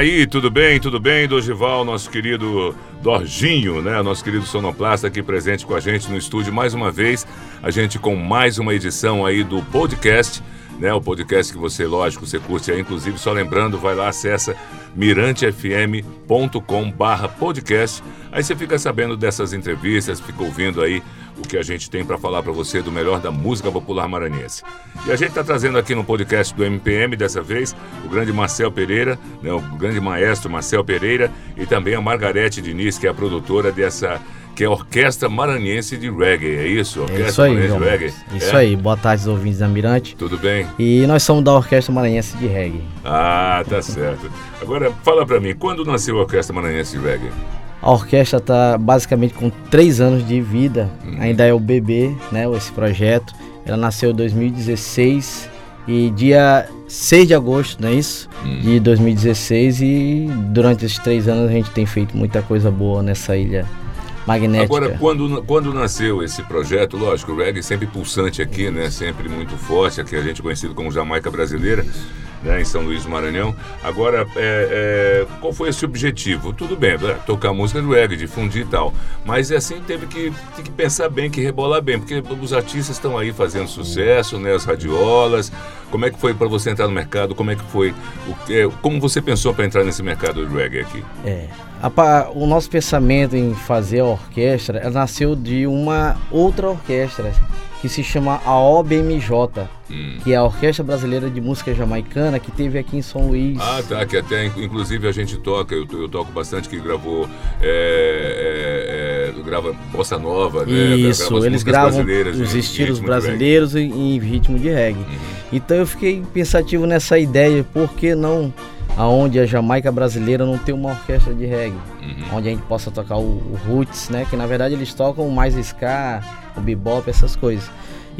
Aí, tudo bem? Tudo bem? Dorival, nosso querido Dorginho, né? Nosso querido sonoplasta aqui presente com a gente no estúdio mais uma vez. A gente com mais uma edição aí do podcast, né? O podcast que você, lógico, você curte aí. Inclusive, só lembrando, vai lá, acessa mirantefm.com barra podcast. Aí você fica sabendo dessas entrevistas, fica ouvindo aí o que a gente tem para falar para você do melhor da música popular maranhense. E a gente está trazendo aqui no podcast do MPM dessa vez o grande Marcel Pereira, né, o grande maestro Marcel Pereira e também a Margarete Diniz, que é a produtora dessa que é a Orquestra Maranhense de Reggae, é isso? Orquestra É isso aí, Maranhense de. Reggae. Isso É? aí, boa tarde, ouvintes da Mirante. Tudo bem? E nós somos da Orquestra Maranhense de Reggae. Ah, tá certo. Agora, fala para mim, quando nasceu a Orquestra Maranhense de Reggae? A orquestra está basicamente com três anos de vida, Hum. ainda é o bebê, né, esse projeto. Ela nasceu em 2016 e dia 6 de agosto, não é isso? Hum. De 2016 e durante esses três anos a gente tem feito muita coisa boa nessa ilha magnética. Agora, quando, quando nasceu esse projeto, lógico, o reggae sempre pulsante aqui, né? Sempre muito forte, aqui a gente é conhecido como Jamaica Brasileira, né? Em São Luís do Maranhão. Agora, é, é, qual foi esse objetivo? Tudo bem, é, tocar música do reggae, difundir e tal, mas é assim teve que, que pensar bem, que rebolar bem, porque os artistas estão aí fazendo sucesso, né? As radiolas. Como é que foi para você entrar no mercado? Como é que foi? O, é, como você pensou para entrar nesse mercado do reggae aqui? É. A o nosso pensamento em fazer a orquestra nasceu de uma outra orquestra que se chama a OBMJ, Hum. que é a Orquestra Brasileira de Música Jamaicana, que teve aqui em São Luís. Ah, tá, que até inc- inclusive a gente toca, eu, eu toco bastante, que gravou, é, é, é, grava Bossa Nova, né? Isso, Grava eles gravam os em estilos brasileiros em, em ritmo de reggae. Uhum. Então eu fiquei pensativo nessa ideia, por que não aonde a Jamaica brasileira não tem uma orquestra de reggae, Uhum. onde a gente possa tocar o, o roots, né, que na verdade eles tocam mais ska, o bebop, essas coisas.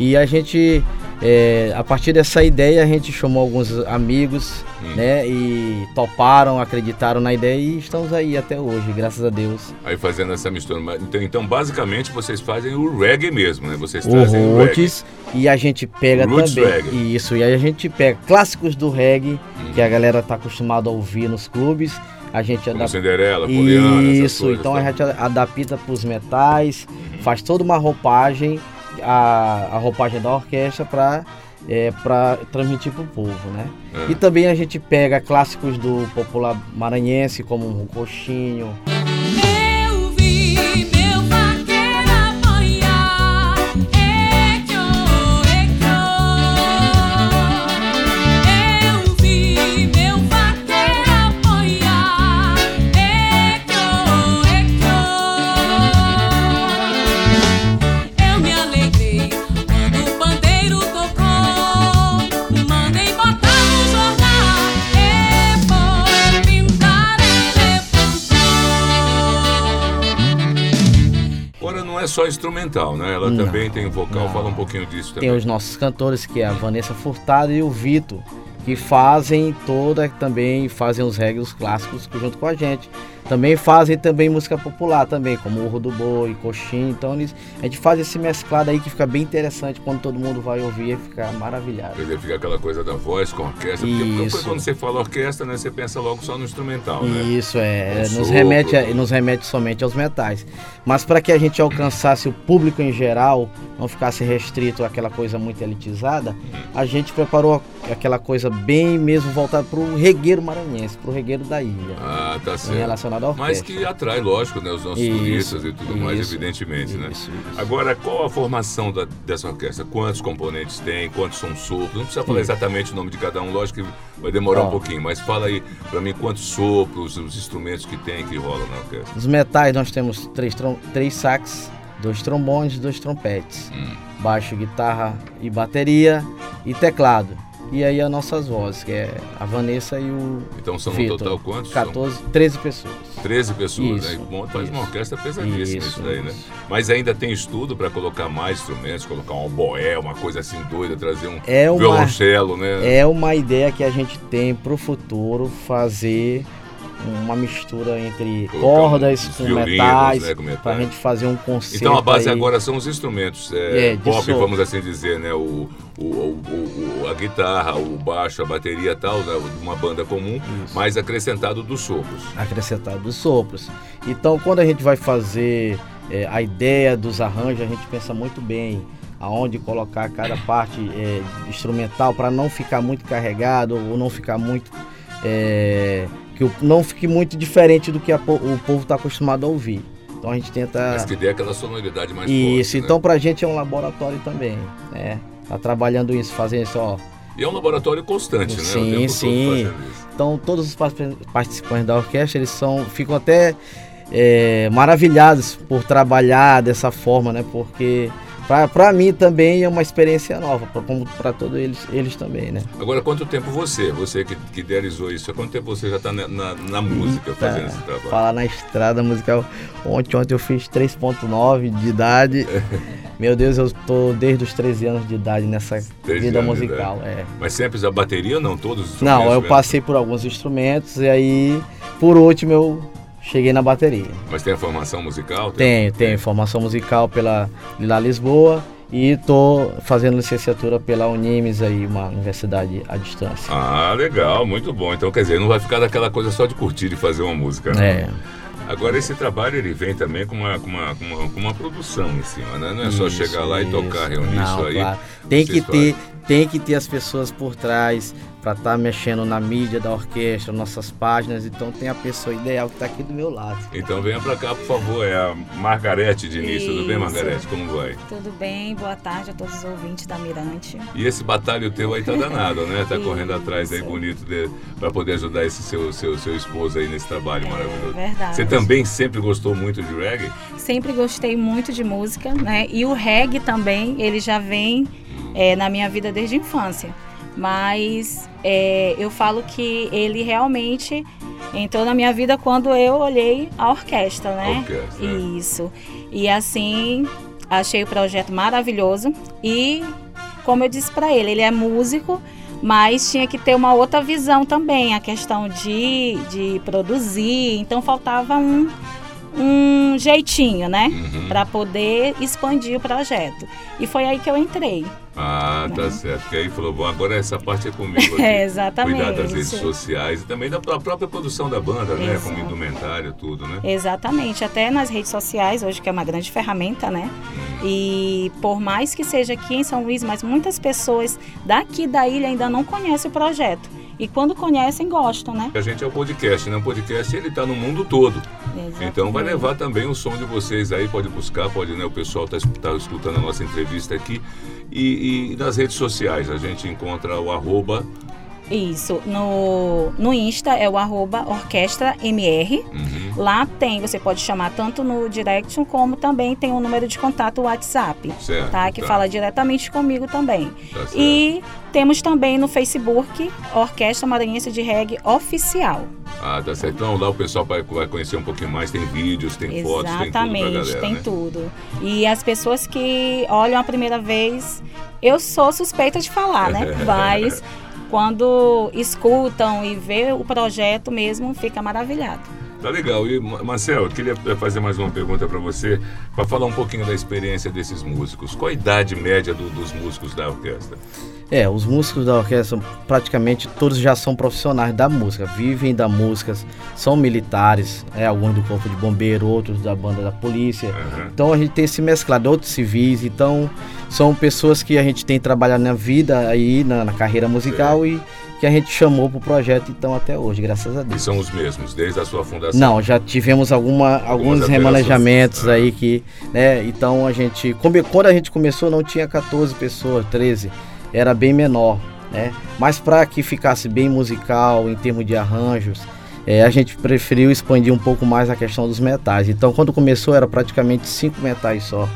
E a gente, é, a partir dessa ideia, a gente chamou alguns amigos, Hum. né, e toparam, acreditaram na ideia e estamos aí até hoje, graças a Deus. Aí fazendo essa mistura. Então, então, basicamente, vocês fazem o reggae mesmo, né? Vocês o trazem o reggae. roots e a gente pega Roots também reggae. isso e aí a gente pega clássicos do reggae Uhum. que a galera tá acostumada a ouvir nos clubes a gente adapta Cinderela, Poliana, isso então tá? a gente adapta para os metais Uhum. faz toda uma roupagem a, a roupagem da orquestra para é, para transmitir para o povo, né? É. E também a gente pega clássicos do popular maranhense como um coxinho, só instrumental, né? Ela Não, também tem vocal, não. fala um pouquinho disso também. Tem os nossos cantores, que é a Vanessa Furtado e o Vitor, que fazem toda, também fazem os reggae, os clássicos junto com a gente. Também fazem também música popular também, como Urro do Boi, Coxinha. Então eles, a gente faz esse mesclado aí que fica bem interessante quando todo mundo vai ouvir e ficar maravilhado. Quer dizer, fica aquela coisa da voz com orquestra. Porque, porque quando você fala orquestra, né? Você pensa logo só no instrumental, né? Isso é, Com nos sopro, remete, a- nos remete somente aos metais. Mas para que a gente alcançasse o público em geral, não ficasse restrito àquela coisa muito elitizada, a gente preparou aquela coisa bem mesmo voltada pro regueiro maranhense, pro regueiro da ilha. Ah, tá em certo. Mas que atrai, lógico, né, os nossos Isso, turistas e tudo mais, isso, evidentemente, né? isso, isso. Agora, qual a formação da- dessa orquestra? Quantos componentes tem? Quantos são sopros? Não precisa falar exatamente o nome de cada um, lógico que vai demorar um Ó. pouquinho, mas fala aí pra mim quantos sopros, os instrumentos que tem, que rolam na orquestra. Os metais nós temos três, três sax, dois trombones, dois trompetes, Hum. baixo, guitarra e bateria e teclado. E aí as nossas vozes, que é a Vanessa e o Então são no Vitor. total quantos? São 14, 13 pessoas. 13 pessoas, Isso, né? Faz uma isso. orquestra pesadíssima isso, Isso, daí, né? Mas ainda tem estudo para colocar mais instrumentos, colocar um boé, uma coisa assim doida, trazer um É uma- violoncelo, né? É uma ideia que a gente tem pro futuro fazer uma mistura entre Colocar cordas uns com violinos, metais, né, com metais. pra gente fazer um conceito Então a base aí. agora são os instrumentos é, É, de pop, vamos assim dizer, né? O, o, o- o- a guitarra, o baixo, a bateria e tal, né? uma banda comum, Isso. mas acrescentado dos sopros. acrescentado dos sopros. Então, quando a gente vai fazer é, a ideia dos arranjos, a gente pensa muito bem aonde colocar cada parte é, instrumental para não ficar muito carregado ou não ficar muito é, que não fique muito diferente do que a o povo está acostumado a ouvir. Então a gente tenta Mas que dê aquela sonoridade mais isso. forte. né? Então pra gente é um laboratório também, né? Tá trabalhando isso, fazendo isso, ó. E é um laboratório constante, né? Sim, sim. Então todos os parti- participantes da orquestra eles são ficam até é, maravilhados por trabalhar dessa forma, né? Porque para mim também é uma experiência nova, pra, como para todos eles, eles também, né? Agora, quanto tempo você, você que, que idealizou isso, há quanto tempo você já está na, na, na música fazendo esse trabalho? Falar na estrada musical. Ontem, ontem eu fiz 3.9 de idade. Meu Deus, eu tô desde os 13 anos de idade nessa 13 vida musical. É. Mas sempre a bateria ou não? Todos os Não, eu passei por alguns instrumentos e aí, por último, eu cheguei na bateria. Mas tem a formação musical? Tenho, tenho formação musical pela Lila Lisboa e tô fazendo licenciatura pela Unimes aí, uma universidade à distância. Ah, legal, muito bom. Então, quer dizer, não vai ficar daquela coisa só de curtir e fazer uma música, né? É. Agora, esse trabalho, ele vem também com uma, com uma, com uma, com uma produção em cima, né? Não é só Isso, chegar lá e tocar, reunir Não, isso aí. claro. Tem que ter, tem que ter as pessoas por trás para estar mexendo na mídia da orquestra, nossas páginas. Então tem a pessoa ideal que está aqui do meu lado. Então, venha pra cá, por favor. É a Margarete Diniz. Tudo bem, Isso. Margarete? Como vai? Tudo bem? Boa tarde a todos os ouvintes da Mirante. E esse batalho teu aí tá danado, né? Tá correndo atrás aí Isso. bonito pra poder ajudar esse seu, seu, seu esposo aí nesse trabalho maravilhoso. É verdade. Você também sempre gostou muito de reggae? Sempre gostei muito de música, né? E o reggae também, ele já vem é, na minha vida desde a infância. Mas é, eu falo que ele realmente entrou na minha vida quando eu olhei a orquestra, né? orquestra, é. Isso. E assim, achei o projeto maravilhoso. E, como eu disse para ele, ele é músico, mas tinha que ter uma outra visão também, a questão de, de produzir. Então faltava um, um jeitinho, né? Uhum. Para poder expandir o projeto. E foi aí que eu entrei. Ah, tá certo. Que aí falou, bom, agora essa parte é comigo aqui. É, exatamente. Cuidar das redes sociais e também da pró- própria produção da banda, né? Como indumentário, tudo, né? Exatamente, até nas redes sociais, hoje que é uma grande ferramenta, né? E por mais que seja aqui em São Luís, mas muitas pessoas daqui da ilha ainda não conhecem o projeto. E quando conhecem, gostam, né? A gente é o podcast, né? O podcast ele tá no mundo todo. Então vai Exatamente. levar também o som de vocês aí, pode buscar, pode, né? O pessoal tá, es- tá escutando a nossa entrevista aqui. E, e nas redes sociais a gente encontra o arroba. Isso, no, no Insta é o arroba orquestra.mr. Uhum, Lá tem, você pode chamar tanto no direct como também tem um número de contato WhatsApp, certo. tá? Que fala diretamente comigo também. Tá. E temos também no Facebook Orquestra Maranhense de Reggae Oficial. Ah, tá certo. Então lá o pessoal vai, vai conhecer um pouquinho mais. Tem vídeos, tem fotos, tem tudo Exatamente, tem né? tudo. E as pessoas que olham a primeira vez, eu sou suspeita de falar, né? Mas quando escutam e vê o projeto mesmo, fica maravilhado. Tá legal. E, Ma- Marcel, eu queria eh, fazer mais uma pergunta para você, para falar um pouquinho da experiência desses músicos. Qual a idade média do- dos músicos da orquestra? É, os músicos da orquestra praticamente todos já são profissionais da música, vivem da música, são militares, é, alguns do corpo de bombeiro, outros da banda da polícia. Aham. Então a gente tem se mesclado, outros civis, então são pessoas que a gente tem trabalhado na vida aí, na, na carreira musical e que a gente chamou pro projeto então até hoje, graças a E Deus. são os mesmos, desde a sua fundação. Não, já tivemos alguma, alguns remanejamentos Ah. aí que, né, então a gente, quando a gente começou não tinha 14 pessoas, 13, era bem menor, né, mas para que ficasse bem musical em termos de arranjos, é, a gente preferiu expandir um pouco mais a questão dos metais, então quando começou era praticamente cinco metais só.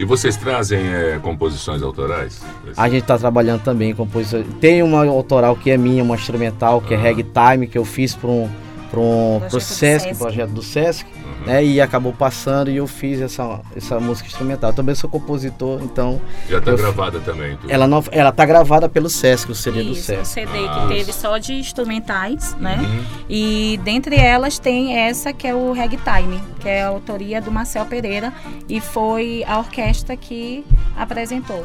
E vocês trazem é, composições autorais? A gente está trabalhando também em composição. Tem uma autoral que é minha, uma instrumental, que é Ah. Ragtime, que eu fiz para um, pra um Projeto pro do Sesc, Sesc. projeto do Sesc, Uhum. né? E acabou passando e eu fiz essa, essa música instrumental. Também sou compositor, então Já está eu- gravada também. tudo. ela não, ela tá gravada pelo Sesc, o CD do Isso, um Sesc. CD Ah. que teve só de instrumentais, né? Uhum. E dentre elas tem essa que é o Ragtime, que é a autoria do Marcel Pereira e foi a orquestra que apresentou.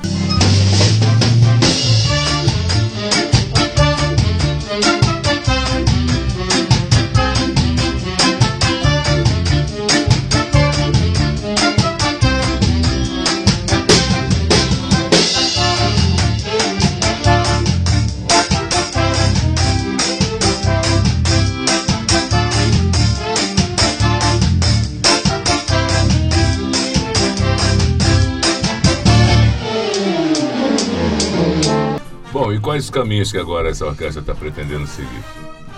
Caminhos que agora essa orquestra está pretendendo seguir?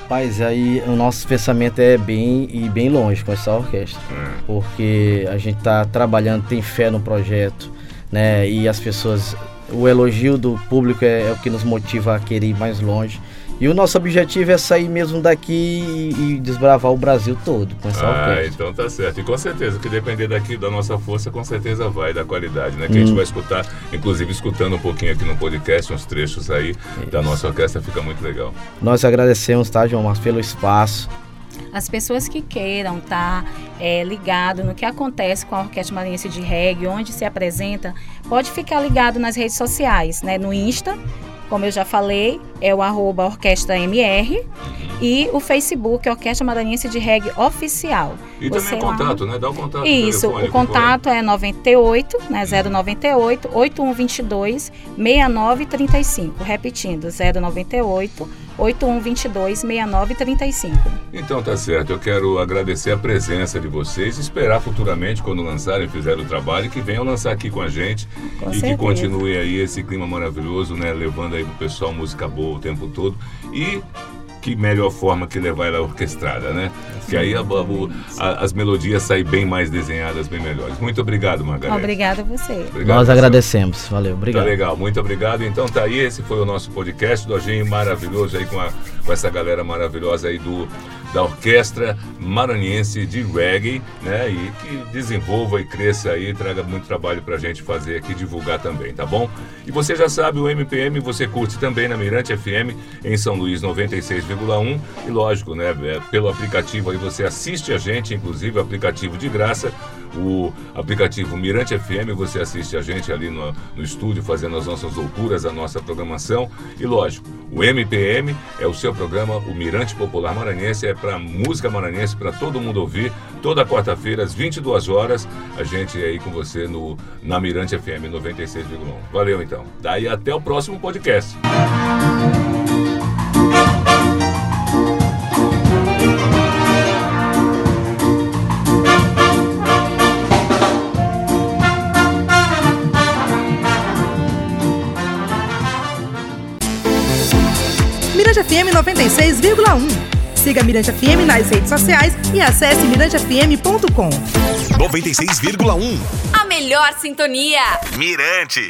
Mas aí o nosso pensamento é bem e bem longe com essa orquestra. É. porque a gente está trabalhando, tem fé no projeto, né? E as pessoas, o elogio do público é, é o que nos motiva a querer ir mais longe. E o nosso objetivo é sair mesmo daqui e, desbravar o Brasil todo com essa Ah, orquestra. então tá certo. E com certeza, que depender daqui da nossa força, com certeza vai, da qualidade, né? Que a gente Hum. vai escutar, inclusive escutando um pouquinho aqui no podcast, uns trechos aí da nossa orquestra, fica muito legal. Nós agradecemos, tá, João Marcos, pelo espaço. As pessoas que queiram estar ligado no que acontece com a Orquestra Maranhense de Reggae, onde se apresenta, pode ficar ligado nas redes sociais, né? No Insta, como eu já falei, é o arroba Orquestra MR e o Facebook Orquestra Maranhense de Reggae Oficial. E Você também o lá- contato, né? Dá o contato. Isso, o contato é 98, né, 098 8122 6935. Repetindo, 098 8122 6935. Então tá certo, eu quero agradecer a presença de vocês, esperar futuramente, quando lançarem, fizerem o trabalho, que venham lançar aqui com a gente Com e que certeza. continue aí esse clima maravilhoso, né? Levando aí pro pessoal música boa o tempo todo. E que melhor forma que levar ela orquestrada, né? Que aí a- o- a- as melodias saem bem mais desenhadas, bem melhores. Muito obrigado, Margareth. Obrigada a você. Obrigado, Nós agradecemos. Valeu, Tá obrigado. legal, muito obrigado. Então tá aí, esse foi o nosso podcast do Agem maravilhoso aí com, a- com essa galera maravilhosa aí do, da Orquestra Maranhense de Reggae, né? E que desenvolva e cresça aí, traga muito trabalho pra gente fazer aqui, divulgar também, tá bom? E você já sabe, o MPM você curte também na Mirante FM em São Luís 96,1 e lógico, né? é, Pelo aplicativo aí você assiste a gente, inclusive aplicativo de graça, o aplicativo Mirante FM, você assiste a gente ali no, no estúdio fazendo as nossas loucuras, a nossa programação. E lógico, o MPM é o seu programa, o Mirante Popular Maranhense, é para música maranhense, para todo mundo ouvir. Toda quarta-feira, às 22 horas, a gente é aí com você no, na Mirante FM 96,1. Valeu então. Daí até o próximo podcast. FM 96,1. Siga Mirante FM nas redes sociais e acesse mirantefm.com. 96,1. A melhor sintonia. Mirante.